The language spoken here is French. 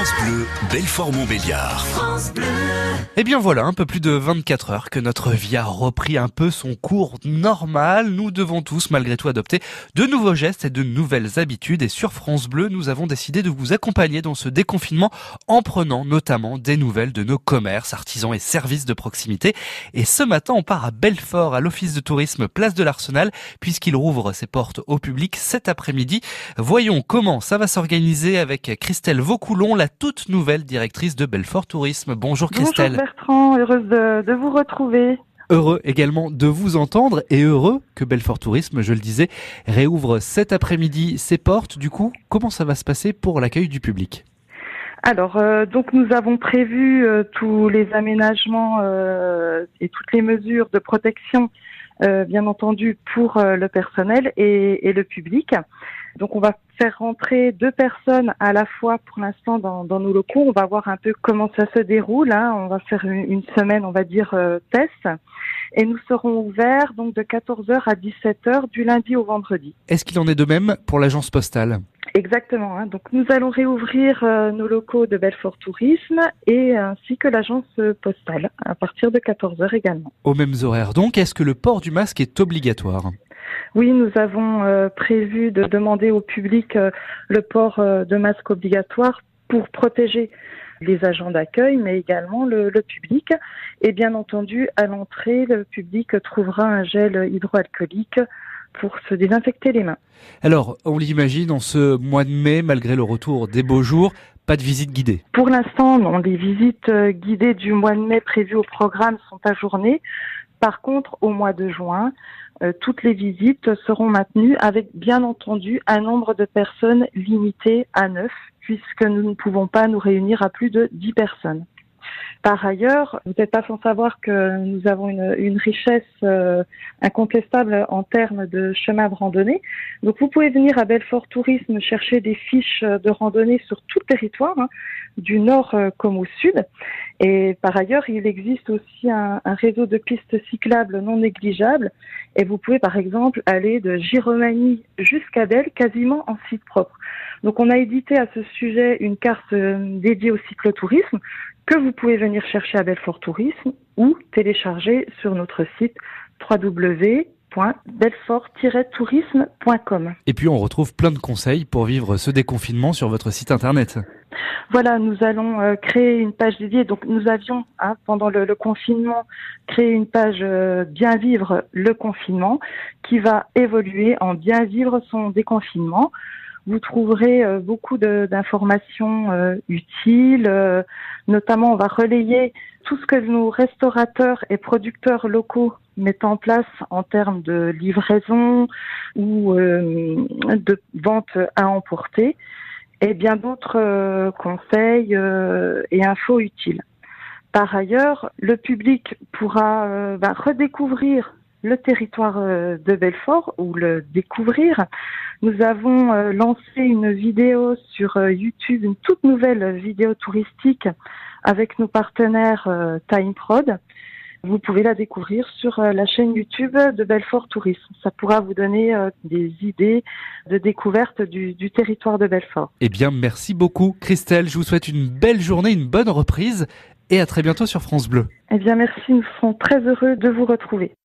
France Bleu, Belfort-Montbéliard. Eh bien voilà, un peu plus de 24 heures que notre vie a repris un peu son cours normal. Nous devons tous malgré tout adopter de nouveaux gestes et de nouvelles habitudes. Et sur France Bleu, nous avons décidé de vous accompagner dans ce déconfinement en prenant notamment des nouvelles de nos commerces, artisans et services de proximité. Et ce matin, on part à Belfort, à l'Office de tourisme Place de l'Arsenal, puisqu'il rouvre ses portes au public cet après-midi. Voyons comment ça va s'organiser avec Christelle Vaucoulon, la toute nouvelle directrice de Belfort Tourisme. Bonjour Christelle. Bonjour Bertrand, heureuse de, de vous retrouver. Heureux également de vous entendre et heureux que Belfort Tourisme, je le disais, réouvre cet après-midi ses portes. Du coup, comment ça va se passer pour l'accueil du public? Alors, euh, donc nous avons prévu euh, tous les aménagements euh, et toutes les mesures de protection, euh, bien entendu, pour euh, le personnel et, et, le public. Donc, on va faire rentrer deux personnes à la fois pour l'instant dans, dans, nos locaux. On va voir un peu comment ça se déroule. Hein. On va faire une, une, semaine, on va dire, test. Et nous serons ouverts donc de 14h à 17h du lundi au vendredi. Est-ce qu'il en est de même pour l'agence postale? Exactement. Hein. Donc nous allons réouvrir euh, nos locaux de Belfort Tourisme et ainsi que l'agence postale à partir de 14 heures également. Aux mêmes horaires. Donc, est-ce que le port du masque est obligatoire? Oui, nous avons euh, prévu de demander au public euh, le port de masque obligatoire pour protéger les agents d'accueil, mais également le, le, public. Et bien entendu, à l'entrée, le public trouvera un gel hydroalcoolique pour se désinfecter les mains. Alors, on l'imagine, en ce mois de mai, malgré le retour des beaux jours, pas de visite guidée Pour l'instant, non. Les visites guidées du mois de mai prévues au programme sont ajournées. Par contre, au mois de juin, euh, toutes les visites seront maintenues avec, bien entendu, un nombre de personnes limité à 9, puisque nous ne pouvons pas nous réunir à plus de 10 personnes. Par ailleurs, vous n'êtes pas sans savoir que nous avons une, richesse euh, incontestable en termes de chemins de randonnée. Donc vous pouvez venir à Belfort Tourisme chercher des fiches de randonnée sur tout le territoire, hein, du nord euh, comme au sud. Et par ailleurs, il existe aussi un, un réseau de pistes cyclables non négligeables. Et vous pouvez par exemple aller de Giromanie jusqu'à Belle quasiment en site propre. Donc on a édité à ce sujet une carte euh, dédiée au cyclotourisme que vous pouvez venir chercher à Belfort Tourisme ou télécharger sur notre site www.belfort-tourisme.com. Et puis on retrouve plein de conseils pour vivre ce déconfinement sur votre site internet. Voilà, nous allons euh, créer une page dédiée. Donc nous avions, hein, pendant le, le, confinement, créé une page euh, Bien vivre le confinement qui va évoluer en Bien vivre son déconfinement vous trouverez euh, beaucoup d'informations euh, utiles. Euh, notamment, on va relayer tout ce que nos restaurateurs et producteurs locaux mettent en place en termes de livraison ou de vente à emporter et bien d'autres conseils et infos utiles. Par ailleurs, le public pourra bah, redécouvrir le territoire de Belfort ou le découvrir nous avons euh, lancé une vidéo sur euh, YouTube, une toute nouvelle vidéo touristique avec nos partenaires euh, Time Prod. Vous pouvez la découvrir sur la chaîne YouTube de Belfort Tourisme. Ça pourra vous donner des idées de découverte du, du territoire de Belfort. Eh bien, merci beaucoup, Christelle. Je vous souhaite une belle journée, une bonne reprise et à très bientôt sur France Bleu. Eh bien, merci. Nous serons très heureux de vous retrouver.